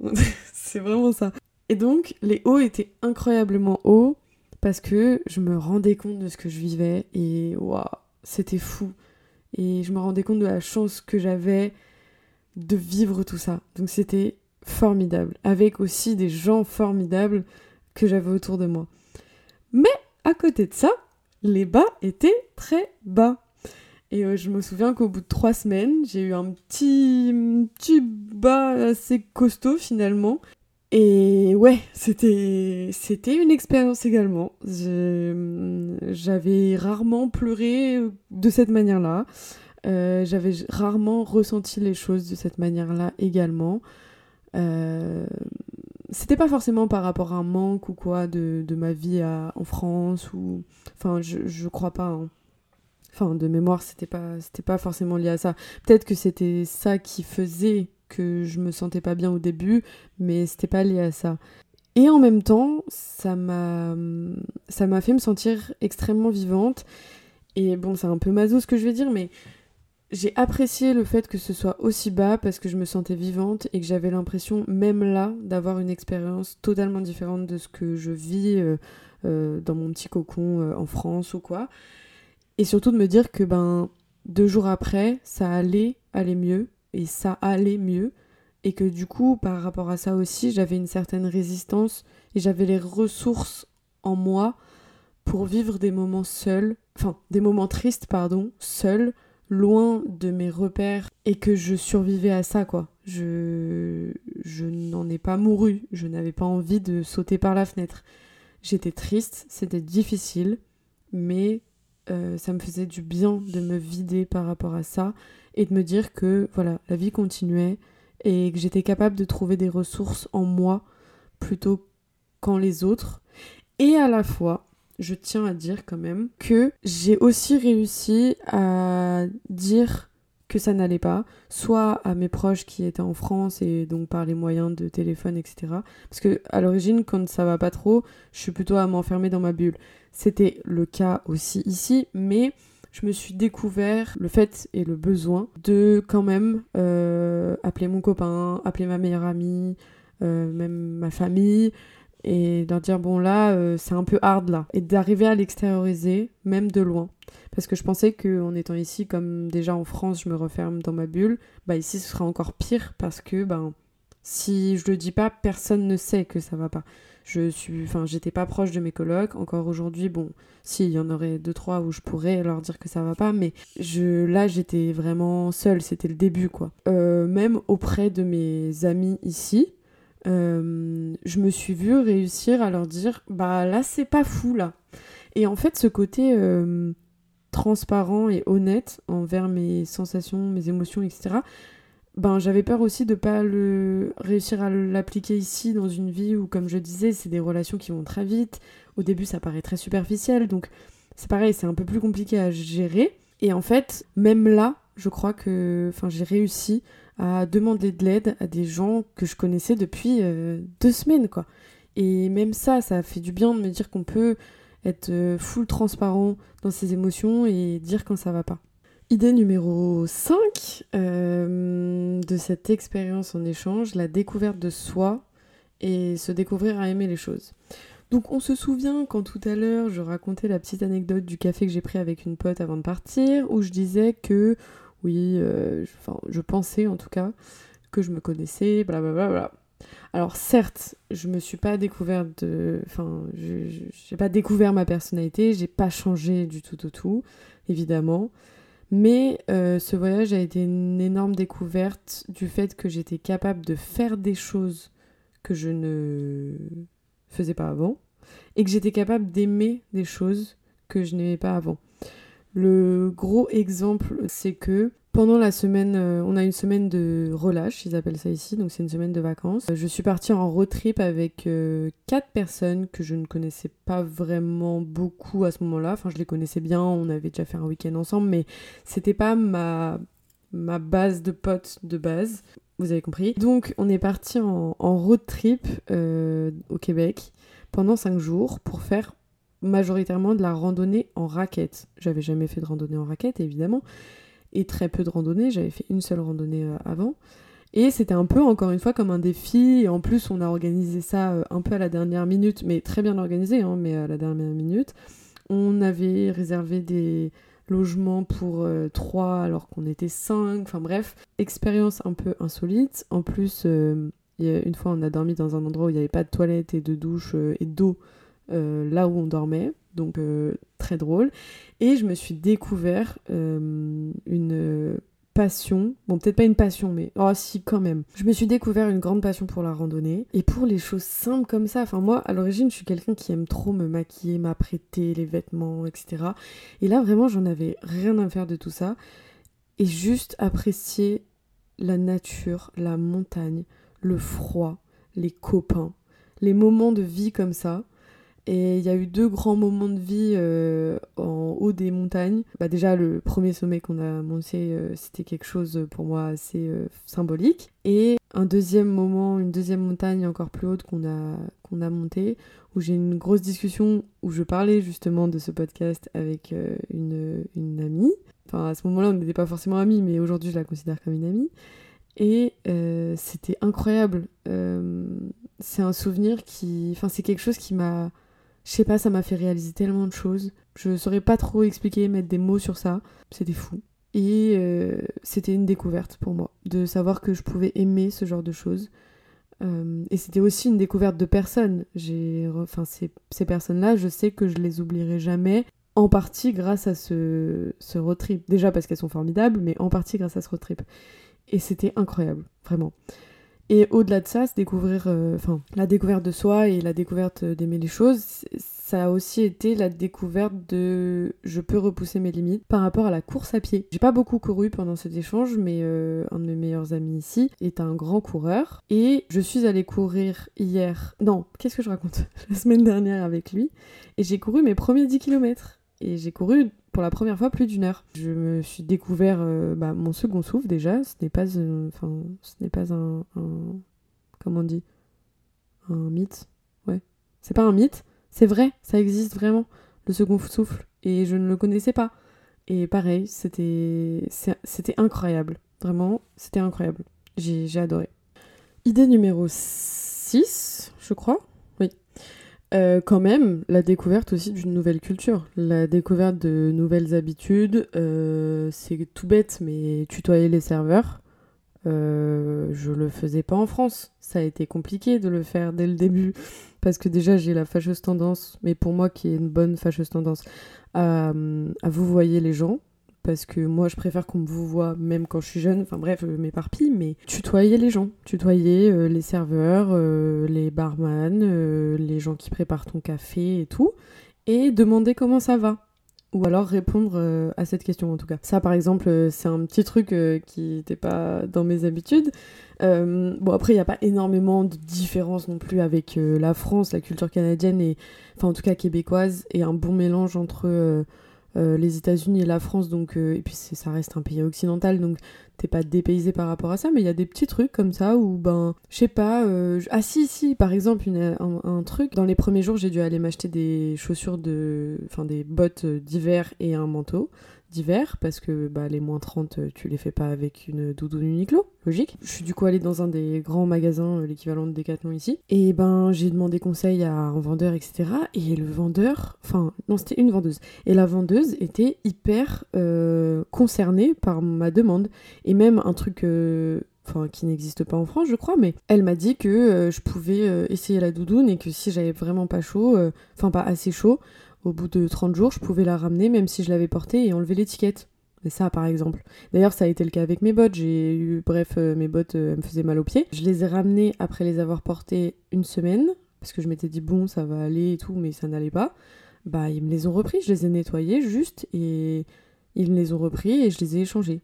Speaker 1: [LAUGHS] c'est vraiment ça. Et donc les hauts étaient incroyablement hauts parce que je me rendais compte de ce que je vivais et waouh, c'était fou. Et je me rendais compte de la chance que j'avais de vivre tout ça. Donc c'était formidable. Avec aussi des gens formidables que j'avais autour de moi. Mais à côté de ça, les bas étaient très bas. Et euh, je me souviens qu'au bout de trois semaines, j'ai eu un petit, petit bas assez costaud finalement. Et ouais, c'était c'était une expérience également. J'avais rarement pleuré de cette manière-là. Euh, j'avais rarement ressenti les choses de cette manière-là également. Euh, c'était pas forcément par rapport à un manque ou quoi de, ma vie en France ou enfin je, je crois pas hein. Enfin de mémoire c'était pas c'était pas forcément lié à ça peut-être que c'était ça qui faisait que je me sentais pas bien au début, mais c'était pas lié à ça. Et en même temps, ça m'a ça m'a fait me sentir extrêmement vivante. Et bon, c'est un peu maso ce que je vais dire, mais j'ai apprécié le fait que ce soit aussi bas parce que je me sentais vivante et que j'avais l'impression, même là, d'avoir une expérience totalement différente de ce que je vis euh, euh, dans mon petit cocon euh, en France ou quoi. Et surtout de me dire que ben deux jours après, ça allait aller mieux et ça allait mieux et que du coup par rapport à ça aussi j'avais une certaine résistance et j'avais les ressources en moi pour vivre des moments seuls, enfin des moments tristes pardon, seuls, loin de mes repères et que je survivais à ça quoi. Je je n'en ai pas mouru, je n'avais pas envie de sauter par la fenêtre. J'étais triste, c'était difficile, mais euh, ça me faisait du bien de me vider par rapport à ça et de me dire que voilà, la vie continuait et que j'étais capable de trouver des ressources en moi plutôt qu'en les autres. Et à la fois, je tiens à dire quand même que j'ai aussi réussi à dire que ça n'allait pas, soit à mes proches qui étaient en France et donc par les moyens de téléphone, etc. Parce que à l'origine, quand ça va pas trop, je suis plutôt à m'enfermer dans ma bulle. C'était le cas aussi ici, mais je me suis découvert le fait et le besoin de quand même euh, appeler mon copain, appeler ma meilleure amie, euh, même ma famille, et leur dire bon là euh, c'est un peu hard là. Et d'arriver à l'extérioriser même de loin. Parce que je pensais que en étant ici comme déjà en France je me referme dans ma bulle bah ici ce sera encore pire parce que ben si je le dis pas personne ne sait que ça va pas je suis enfin j'étais pas proche de mes colocs encore aujourd'hui bon si il y en aurait deux trois où je pourrais leur dire que ça va pas mais je là j'étais vraiment seule c'était le début quoi euh, même auprès de mes amis ici euh, je me suis vue réussir à leur dire bah là c'est pas fou là. Et en fait ce côté euh, transparent et honnête envers mes sensations, mes émotions, etc. Ben j'avais peur aussi de pas le réussir à l'appliquer ici dans une vie où comme je disais c'est des relations qui vont très vite. Au début ça paraît très superficiel donc c'est pareil c'est un peu plus compliqué à gérer. Et en fait même là je crois que enfin j'ai réussi à demander de l'aide à des gens que je connaissais depuis euh, deux semaines, quoi. Et même ça, ça fait du bien de me dire qu'on peut être euh, full transparent dans ses émotions et dire quand ça va pas. Idée numéro 5 euh, de cette expérience en échange, la découverte de soi et se découvrir à aimer les choses. Donc on se souvient quand tout à l'heure je racontais la petite anecdote du café que j'ai pris avec une pote avant de partir, où je disais que oui, euh, je pensais en tout cas que je me connaissais, blablabla. Bla bla. Alors certes, je me suis pas découverte de... Enfin, j'ai pas découvert ma personnalité, j'ai pas changé du tout au tout, évidemment. Mais euh, ce voyage a été une énorme découverte du fait que j'étais capable de faire des choses que je ne faisais pas avant et que j'étais capable d'aimer des choses que je n'aimais pas avant. Le gros exemple, c'est que pendant la semaine, euh, on a une semaine de relâche, ils appellent ça ici, donc c'est une semaine de vacances. Je suis partie en road trip avec euh, quatre personnes que je ne connaissais pas vraiment beaucoup à ce moment-là. Enfin, je les connaissais bien, on avait déjà fait un week-end ensemble, mais c'était pas ma, ma base de potes de base. Vous avez compris. Donc, on est parti en, road trip euh, au Québec pendant cinq jours pour faire majoritairement de la randonnée en raquette. J'avais jamais fait de randonnée en raquette, évidemment, et très peu de randonnée. J'avais fait une seule randonnée euh, avant. Et c'était un peu, encore une fois, comme un défi. En plus, on a organisé ça euh, un peu à la dernière minute, mais très bien organisé, hein, mais à la dernière minute. On avait réservé des logements pour euh, trois alors qu'on était cinq. Enfin bref, expérience un peu insolite. En plus, une fois, on a dormi dans un endroit où il n'y avait pas de toilette et de douche et d'eau euh, là où on dormait, donc euh, très drôle. Et je me suis découvert euh, une passion, bon peut-être pas une passion, mais oh si quand même. Je me suis découvert une grande passion pour la randonnée et pour les choses simples comme ça. Enfin moi, à l'origine, je suis quelqu'un qui aime trop me maquiller, m'apprêter, les vêtements, etc. Et là vraiment, j'en avais rien à faire de tout ça et juste apprécier la nature, la montagne, le froid, les copains, les moments de vie comme ça. Et il y a eu deux grands moments de vie euh, en haut des montagnes. Bah déjà, le premier sommet qu'on a monté, euh, c'était quelque chose pour moi assez euh, symbolique. Et un deuxième moment, une deuxième montagne encore plus haute qu'on a, qu'on a monté, où j'ai une grosse discussion où je parlais justement de ce podcast avec une, une amie. Enfin, à ce moment-là, on n'était pas forcément amis, mais aujourd'hui, je la considère comme une amie. Et c'était incroyable. c'est un souvenir qui. Enfin, c'est quelque chose qui m'a je sais pas, ça m'a fait réaliser tellement de choses. Je saurais pas trop expliquer, mettre des mots sur ça. C'était fou. Et euh, c'était une découverte pour moi, de savoir que je pouvais aimer ce genre de choses. Euh, et c'était aussi une découverte de personnes. J'ai, enfin, ces, ces personnes-là, je sais que je les oublierai jamais, en partie grâce à ce, ce road trip. Déjà parce qu'elles sont formidables, mais en partie grâce à ce road trip. Et c'était incroyable, vraiment. Et au-delà de ça, se découvrir, euh, enfin, la découverte de soi et la découverte d'aimer les choses, ça a aussi été la découverte de je peux repousser mes limites par rapport à la course à pied. J'ai pas beaucoup couru pendant cet échange, mais euh, un de mes meilleurs amis ici est un grand coureur et je suis allée courir hier. Non, qu'est-ce que je raconte [LAUGHS] La semaine dernière avec lui et j'ai couru mes premiers 10 km. Et j'ai couru pour la première fois plus d'une heure. Je me suis découvert euh, bah, mon second souffle déjà. Ce n'est pas, enfin, ce n'est pas un, comment on dit, un mythe? Ouais, c'est pas un mythe. C'est vrai, ça existe vraiment le second souffle. Et je ne le connaissais pas. Et pareil, c'était, c'était incroyable. Vraiment, c'était incroyable. J'ai adoré. Idée numéro 6, je crois. Euh, quand même, la découverte aussi d'une nouvelle culture, la découverte de nouvelles habitudes, euh, c'est tout bête, mais tutoyer les serveurs, euh, je le faisais pas en France. Ça a été compliqué de le faire dès le début, parce que déjà j'ai la fâcheuse tendance, mais pour moi qui est une bonne fâcheuse tendance, à, à vous voyer les gens, parce que moi je préfère qu'on me voit même quand je suis jeune, enfin bref, je m'éparpille, mais tutoyer les gens, tutoyer euh, les serveurs, euh, les barman, euh, les gens qui préparent ton café et tout, et demander comment ça va. Ou alors répondre à cette question en tout cas. Ça par exemple, c'est un petit truc qui n'était pas dans mes habitudes. bon après, il n'y a pas énormément de différence non plus avec la France, la culture canadienne et, enfin en tout cas québécoise, et un bon mélange entre euh, les États-Unis et la France, donc, euh, et puis ça reste un pays occidental, donc t'es pas dépaysé par rapport à ça, mais il y a des petits trucs comme ça où, ben, je sais pas, euh, ah si, si, par exemple, un, un, truc, dans les premiers jours, j'ai dû aller m'acheter des chaussures de, enfin, des bottes d'hiver et un manteau d'hiver parce que bah, les moins 30, euh, tu les fais pas avec une doudoune Uniqlo, logique. Je suis du coup allée dans un des grands magasins, euh, l'équivalent de Decathlon ici, et ben j'ai demandé conseil à un vendeur, etc. Et le vendeur, enfin non c'était une vendeuse, et la vendeuse était hyper euh, concernée par ma demande. Et même un truc... enfin qui n'existe pas en France je crois, mais elle m'a dit que je pouvais essayer la doudoune et que si j'avais vraiment pas chaud, enfin pas assez chaud, au bout de 30 jours, je pouvais la ramener même si je l'avais portée et enlever l'étiquette. Mais ça, par exemple. D'ailleurs, ça a été le cas avec mes bottes. J'ai eu, bref, euh, mes bottes, euh, me faisaient mal aux pieds. Je les ai ramenées après les avoir portées une semaine, parce que je m'étais dit, bon, ça va aller et tout, mais ça n'allait pas. Bah, ils me les ont repris, je les ai nettoyées juste, et ils me les ont repris et je les ai échangés.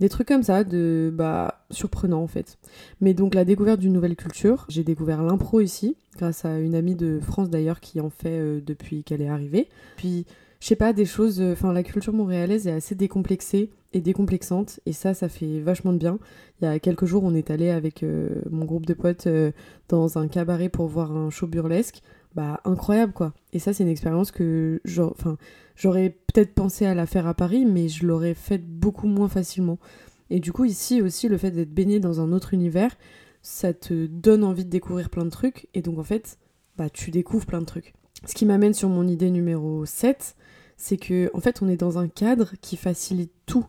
Speaker 1: Des trucs comme ça, de bah surprenant en fait. Mais donc la découverte d'une nouvelle culture, j'ai découvert l'impro ici, grâce à une amie de France d'ailleurs qui en fait euh, depuis qu'elle est arrivée. Puis je sais pas, des choses, euh, enfin la culture montréalaise est assez décomplexée et décomplexante, et ça, ça fait vachement de bien. Il y a quelques jours, on est allé avec euh, mon groupe de potes dans un cabaret pour voir un show burlesque bah incroyable quoi. Et ça c'est une expérience que enfin j'aurais peut-être pensé à la faire à Paris mais je l'aurais faite beaucoup moins facilement. Et du coup ici aussi le fait d'être baigné dans un autre univers, ça te donne envie de découvrir plein de trucs et donc en fait bah tu découvres plein de trucs. Ce qui m'amène sur mon idée numéro 7, c'est que en fait on est dans un cadre qui facilite tout.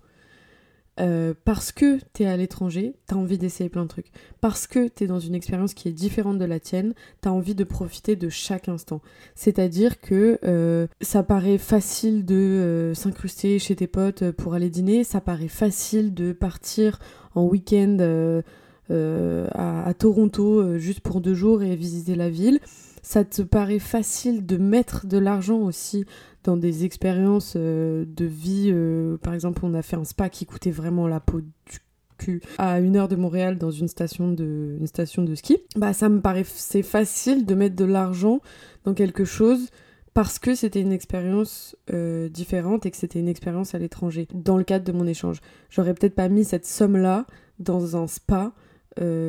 Speaker 1: Euh, parce que t'es à l'étranger, t'as envie d'essayer plein de trucs. Parce que t'es dans une expérience qui est différente de la tienne, t'as envie de profiter de chaque instant. C'est-à-dire que euh, ça paraît facile de euh, s'incruster chez tes potes pour aller dîner, ça paraît facile de partir en week-end à, à, Toronto juste pour deux jours et visiter la ville. Ça te paraît facile de mettre de l'argent aussi dans des expériences euh, de vie. Euh, par exemple, on a fait un spa qui coûtait vraiment la peau du cul à une heure de Montréal dans une station de, une station de ski. Bah, ça me paraît c'est facile de mettre de l'argent dans quelque chose parce que c'était une expérience euh, différente et que c'était une expérience à l'étranger dans le cadre de mon échange. J'aurais peut-être pas mis cette somme-là dans un spa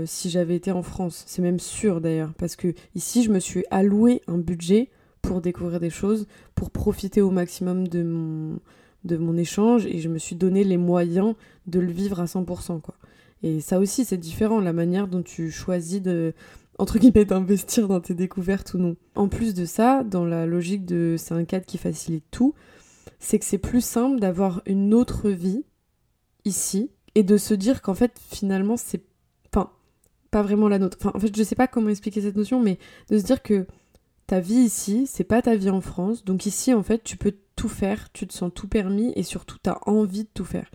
Speaker 1: si j'avais été en France. C'est même sûr d'ailleurs, parce que ici je me suis alloué un budget pour découvrir des choses, pour profiter au maximum de mon, de mon échange et je me suis donné les moyens de le vivre à 100%. Quoi. Et ça aussi, c'est différent, la manière dont tu choisis de, entre guillemets, d'investir dans tes découvertes ou non. En plus de ça, dans la logique de c'est un cadre qui facilite tout, c'est que c'est plus simple d'avoir une autre vie ici et de se dire qu'en fait, finalement, c'est. Enfin, pas vraiment la nôtre. En fait, je sais pas comment expliquer cette notion, mais de se dire que ta vie ici, c'est pas ta vie en France. Donc ici, en fait, tu peux tout faire, tu te sens tout permis et surtout, tu as envie de tout faire.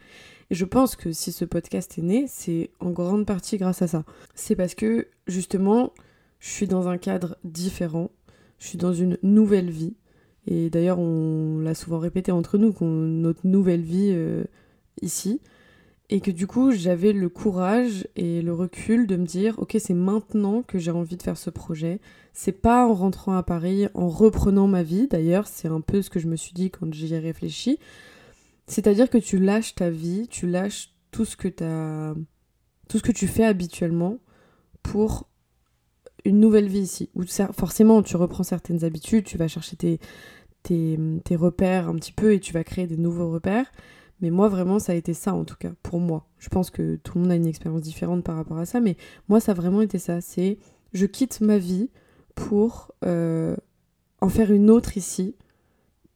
Speaker 1: Et je pense que si ce podcast est né, c'est en grande partie grâce à ça. C'est parce que, justement, je suis dans un cadre différent, je suis dans une nouvelle vie. Et d'ailleurs, on l'a souvent répété entre nous, notre nouvelle vie euh, ici. Et que du coup, j'avais le courage et le recul de me dire, ok, c'est maintenant que j'ai envie de faire ce projet. C'est pas en rentrant à Paris, en reprenant ma vie. D'ailleurs, c'est un peu ce que je me suis dit quand j'y ai réfléchi. C'est-à-dire que tu lâches ta vie, tu lâches tout ce que tout ce que tu fais habituellement pour une nouvelle vie ici. Où forcément, tu reprends certaines habitudes, tu vas chercher tes, tes, tes repères un petit peu et tu vas créer des nouveaux repères. Mais moi, vraiment, ça a été ça, en tout cas, pour moi. Je pense que tout le monde a une expérience différente par rapport à ça, mais moi, ça a vraiment été ça. C'est je quitte ma vie pour euh, en faire une autre ici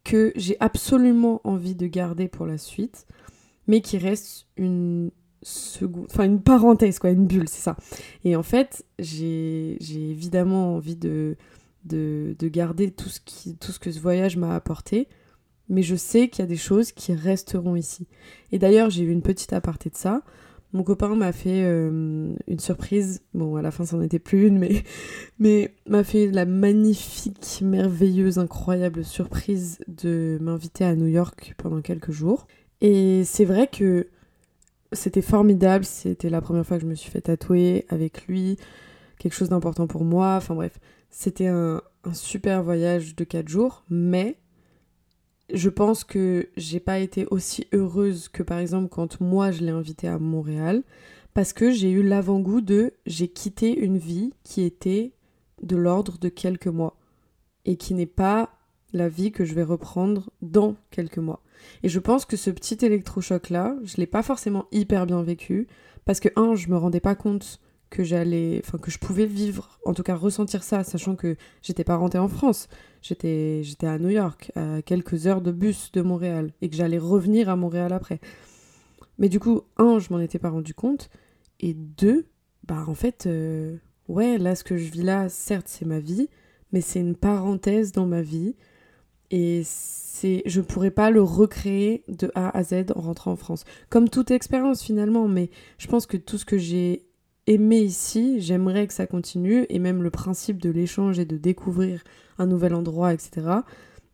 Speaker 1: que j'ai absolument envie de garder pour la suite, mais qui reste une seconde, enfin une parenthèse, quoi, une bulle, c'est ça. Et en fait, j'ai évidemment envie de, de, de, garder tout ce, tout ce que ce voyage m'a apporté, mais je sais qu'il y a des choses qui resteront ici. Et d'ailleurs, j'ai eu une petite aparté de ça. Mon copain m'a fait euh, une surprise. Bon, à la fin, c'en était plus une, [LAUGHS] mais, m'a fait la magnifique, merveilleuse, incroyable surprise de m'inviter à New York pendant quelques jours. Et c'est vrai que c'était formidable. C'était la première fois que je me suis fait tatouer avec lui. Quelque chose d'important pour moi. Enfin bref, c'était un, un super voyage de 4 jours. Mais je pense que j'ai pas été aussi heureuse que par exemple quand moi je l'ai invité à Montréal parce que j'ai eu l'avant-goût de j'ai quitté une vie qui était de l'ordre de quelques mois et qui n'est pas la vie que je vais reprendre dans quelques mois. Et je pense que ce petit électrochoc là, je l'ai pas forcément hyper bien vécu parce que un, je me rendais pas compte que j'allais, enfin que je pouvais vivre, en tout cas ressentir ça, sachant que j'étais pas rentrée en France, j'étais, j'étais à New York, à quelques heures de bus de Montréal, et que j'allais revenir à Montréal après. Mais du coup, un, je m'en étais pas rendu compte, et deux, bah en fait, euh, ouais, là ce que je vis là, certes c'est ma vie, mais c'est une parenthèse dans ma vie, et c'est, je pourrais pas le recréer de A à Z en rentrant en France. Comme toute expérience finalement, mais je pense que tout ce que j'ai aimer ici, j'aimerais que ça continue, et même le principe de l'échange et de découvrir un nouvel endroit, etc.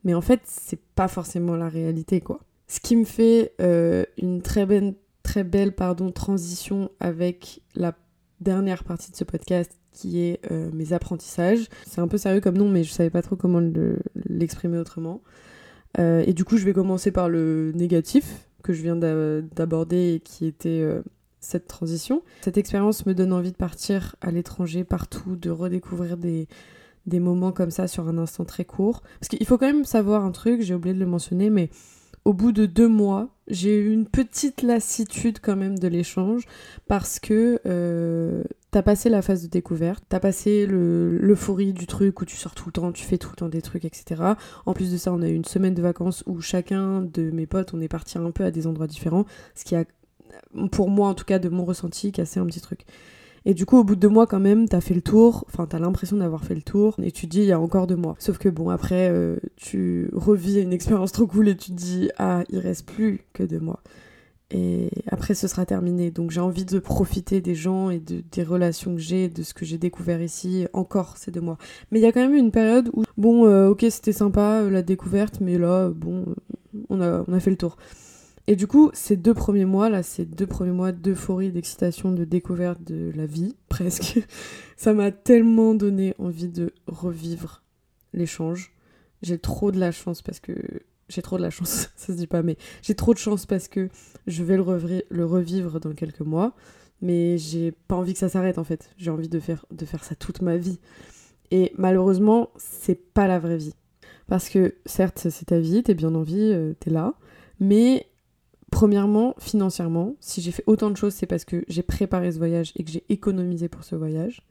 Speaker 1: Mais en fait, c'est pas forcément la réalité, quoi. Ce qui me fait euh, une très belle, très belle transition avec la dernière partie de ce podcast qui est euh, mes apprentissages. C'est un peu sérieux comme nom, mais je savais pas trop comment l'exprimer autrement. Euh, et du coup, je vais commencer par le négatif que je viens d'aborder et qui était cette transition. Cette expérience me donne envie de partir à l'étranger, partout, de redécouvrir des, des moments comme ça sur un instant très court. Parce qu'il faut quand même savoir un truc, j'ai oublié de le mentionner, mais au bout de deux mois, j'ai eu une petite lassitude quand même de l'échange parce que euh, t'as passé la phase de découverte, t'as passé l'euphorie du truc où tu sors tout le temps, tu fais tout le temps des trucs, etc. En plus de ça, on a eu une semaine de vacances où chacun de mes potes, on est parti un peu à des endroits différents, ce qui a pour moi en tout cas de mon ressenti, casser un petit truc. Et du coup, au bout de deux mois, quand même, t'as fait le tour, enfin, t'as l'impression d'avoir fait le tour, et tu dis, il y a encore deux mois. Sauf que bon, après, euh, tu revis une expérience trop cool et tu te dis, ah, il reste plus que deux mois. Et après, ce sera terminé. Donc, j'ai envie de profiter des gens et de, des relations que j'ai, de ce que j'ai découvert ici, encore ces deux mois. Mais il y a quand même une période où, bon, euh, ok, c'était sympa, euh, la découverte, mais là, bon, on a, on a fait le tour. Et du coup, ces deux premiers mois, là, ces deux premiers mois d'euphorie, d'excitation, de découverte de la vie, [LAUGHS] presque, ça m'a tellement donné envie de revivre l'échange. J'ai trop de la chance parce que. J'ai trop de la chance, [LAUGHS] ça se dit pas, mais j'ai trop de chance parce que je vais le, revivre dans quelques mois. Mais j'ai pas envie que ça s'arrête en fait. J'ai envie de faire, de faire ça toute ma vie. Et malheureusement, c'est pas la vraie vie. Parce que certes, c'est ta vie, t'es bien en vie, euh, t'es là. Mais Premièrement, financièrement, si j'ai fait autant de choses, c'est parce que j'ai préparé ce voyage et que j'ai économisé pour ce voyage.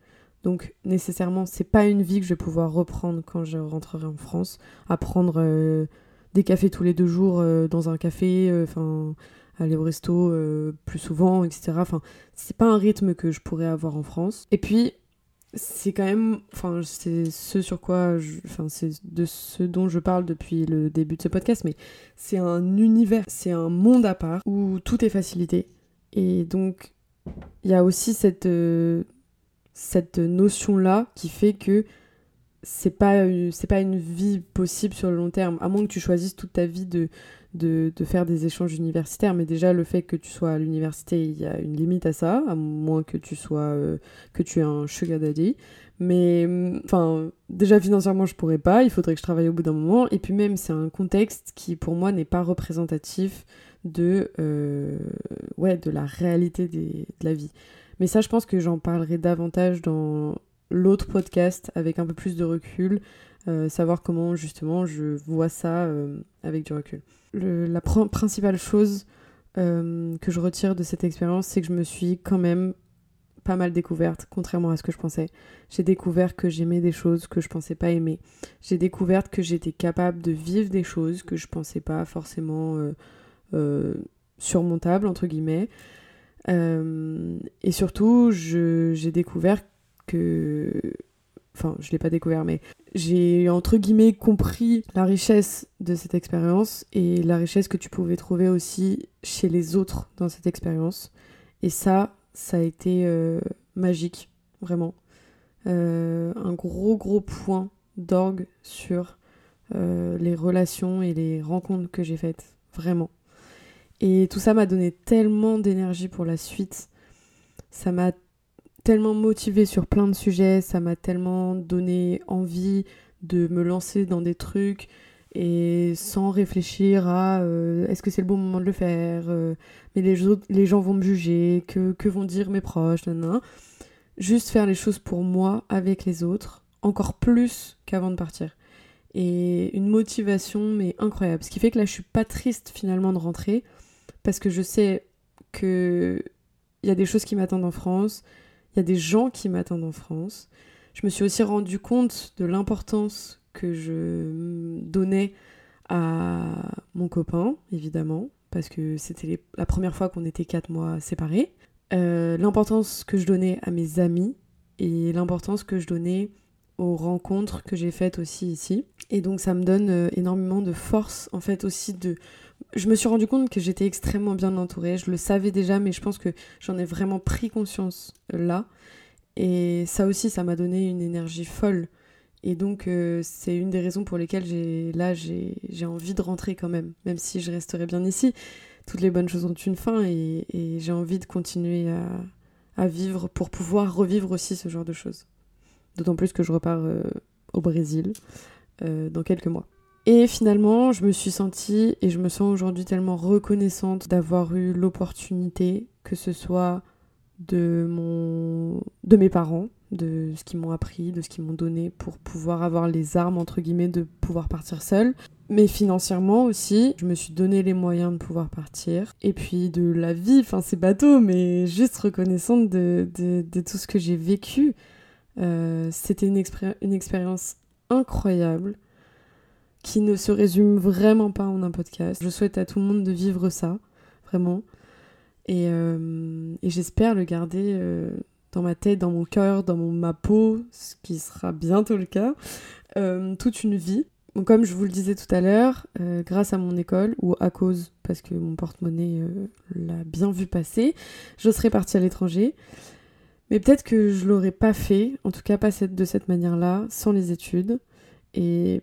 Speaker 1: Donc nécessairement, c'est pas une vie que je vais pouvoir reprendre quand je rentrerai en France, à prendre euh, des cafés tous les deux jours euh, dans un café, euh, enfin aller au resto plus souvent, etc. Enfin, c'est pas un rythme que je pourrais avoir en France. Et puis c'est quand même, enfin, c'est ce sur quoi, enfin, c'est de ce dont je parle depuis le début de ce podcast, mais c'est un univers, c'est un monde à part où tout est facilité. Et donc, il y a aussi cette, euh, cette notion-là qui fait que c'est pas, c'est pas une vie possible sur le long terme, à moins que tu choisisses toute ta vie de, de, faire des échanges universitaires, mais déjà le fait que tu sois à l'université, il y a une limite à ça, à moins que tu sois euh, que tu aies un sugar daddy. Mais enfin, déjà financièrement, je pourrais pas, il faudrait que je travaille au bout d'un moment. Et puis même, c'est un contexte qui pour moi n'est pas représentatif de, euh, ouais, de la réalité de la vie. Mais ça, je pense que j'en parlerai davantage dans l'autre podcast avec un peu plus de recul, euh, savoir comment justement je vois ça avec du recul la principale chose euh, que je retire de cette expérience, c'est que je me suis quand même pas mal découvertes, contrairement à ce que je pensais. J'ai découvert que j'aimais des choses que je pensais pas aimer. J'ai découvert que j'étais capable de vivre des choses que je pensais pas forcément euh, euh, surmontables, entre guillemets. Et surtout, j'ai découvert que. Enfin, je l'ai pas découvert, mais j'ai entre guillemets compris la richesse de cette expérience et la richesse que tu pouvais trouver aussi chez les autres dans cette expérience. Et ça, ça a été euh, magique, vraiment. Euh, un gros gros point d'orgue sur euh, les relations et les rencontres que j'ai faites, vraiment. Et tout ça m'a donné tellement d'énergie pour la suite. Ça m'a tellement motivé sur plein de sujets, ça m'a tellement donné envie de me lancer dans des trucs et sans réfléchir à euh, est-ce que c'est le bon moment de le faire, euh, mais les, les gens vont me juger, que, que vont dire mes proches, nan, Juste faire les choses pour moi, avec les autres, encore plus qu'avant de partir. Et une motivation, mais incroyable. Ce qui fait que là, je suis pas triste finalement de rentrer, parce que je sais que il y a des choses qui m'attendent en France, il y a des gens qui m'attendent en France. Je me suis aussi rendu compte de l'importance que je donnais à mon copain, évidemment, parce que c'était la première fois qu'on était quatre mois séparés. Euh, l'importance que je donnais à mes amis et l'importance que je donnais aux rencontres que j'ai faites aussi ici. Et donc ça me donne euh, énormément de force, en fait aussi de... Je me suis rendu compte que j'étais extrêmement bien entourée, je le savais déjà, mais je pense que j'en ai vraiment pris conscience euh, là. Et ça aussi, ça m'a donné une énergie folle. Et donc, euh, c'est une des raisons pour lesquelles j'ai, là, j'ai, envie de rentrer quand même, même si je resterai bien ici. Toutes les bonnes choses ont une fin et, j'ai envie de continuer à, vivre pour pouvoir revivre aussi ce genre de choses. D'autant plus que je repars euh, au Brésil dans quelques mois. Et finalement, je me suis sentie et je me sens aujourd'hui tellement reconnaissante d'avoir eu l'opportunité, que ce soit de, mon, de mes parents, de ce qu'ils m'ont appris, de ce qu'ils m'ont donné pour pouvoir avoir les armes, entre guillemets, de pouvoir partir seule. Mais financièrement aussi, je me suis donné les moyens de pouvoir partir. Et puis de la vie, enfin c'est bateau, mais juste reconnaissante de, de, tout ce que j'ai vécu. Euh, c'était une, une expérience incroyable qui ne se résume vraiment pas en un podcast. Je souhaite à tout le monde de vivre ça, vraiment. Et, euh, j'espère le garder euh, dans ma tête, dans mon cœur, dans ma peau, ce qui sera bientôt le cas, euh, toute une vie. Comme je vous le disais tout à l'heure, grâce à mon école, ou à cause, parce que mon porte-monnaie l'a bien vu passer, je serais partie à l'étranger. Mais peut-être que je l'aurais pas fait, en tout cas pas de cette manière-là, sans les études. Et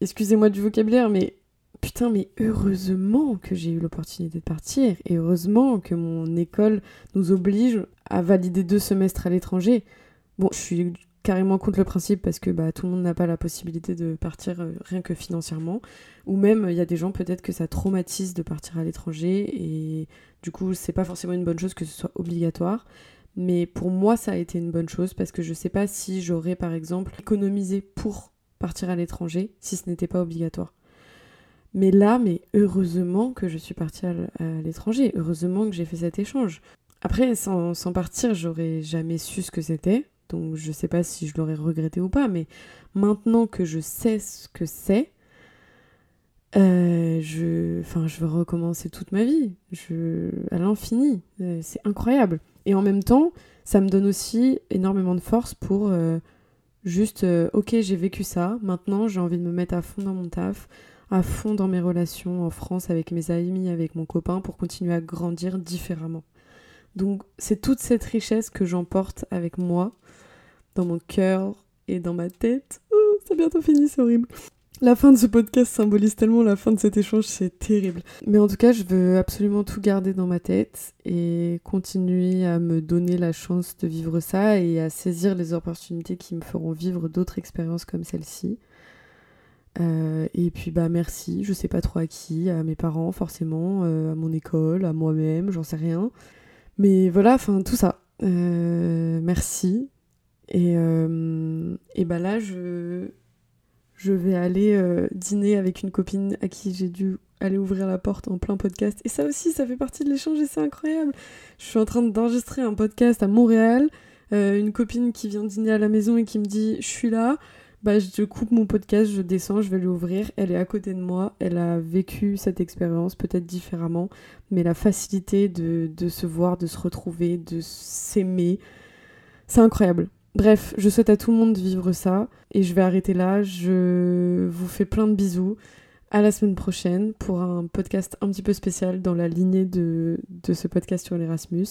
Speaker 1: excusez-moi du vocabulaire, mais putain, mais heureusement que j'ai eu l'opportunité de partir et heureusement que mon école nous oblige à valider deux semestres à l'étranger. Bon, je suis carrément contre le principe parce que bah, tout le monde n'a pas la possibilité de partir euh, rien que financièrement. Ou même, il y a des gens peut-être que ça traumatise de partir à l'étranger et du coup, c'est pas forcément une bonne chose que ce soit obligatoire. Mais pour moi, ça a été une bonne chose parce que je sais pas si j'aurais par exemple économisé pour partir à l'étranger si ce n'était pas obligatoire. Mais là, mais heureusement que je suis partie à l'étranger, heureusement que j'ai fait cet échange. Après, sans, partir, j'aurais jamais su ce que c'était, donc je sais pas si je l'aurais regretté ou pas, mais maintenant que je sais ce que c'est, euh, je, enfin, je veux recommencer toute ma vie, je, à l'infini, euh, c'est incroyable. Et en même temps, ça me donne aussi énormément de force pour euh, juste, ok, j'ai vécu ça, maintenant j'ai envie de me mettre à fond dans mon taf, à fond dans mes relations en France avec mes amis, avec mon copain, pour continuer à grandir différemment. Donc c'est toute cette richesse que j'emporte avec moi, dans mon cœur et dans ma tête. C'est bientôt fini, c'est horrible. La fin de ce podcast symbolise tellement la fin de cet échange, c'est terrible. Mais en tout cas, je veux absolument tout garder dans ma tête et continuer à me donner la chance de vivre ça et à saisir les opportunités qui me feront vivre d'autres expériences comme celle-ci. Euh, et puis bah merci, je sais pas trop à qui, à mes parents forcément, euh, à mon école, à moi-même, j'en sais rien. Mais voilà, enfin tout ça. Euh, merci. Et, et bah là je, je vais aller euh, dîner avec une copine à qui j'ai dû aller ouvrir la porte en plein podcast. Et ça aussi, ça fait partie de l'échange et c'est incroyable. Je suis en train d'enregistrer un podcast à Montréal. Euh, une copine qui vient dîner à la maison et qui me dit Je suis là. Bah, je coupe mon podcast, je descends, je vais l'ouvrir. Elle est à côté de moi. Elle a vécu cette expérience peut-être différemment. Mais la facilité de, de se voir, de se retrouver, de s'aimer, c'est incroyable. Bref, je souhaite à tout le monde de vivre ça. Et je vais arrêter là. Je vous fais plein de bisous à la semaine prochaine pour un podcast un petit peu spécial dans la lignée de, de ce podcast sur l'Erasmus.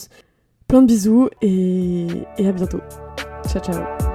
Speaker 1: Plein de bisous et, et à bientôt. Ciao ciao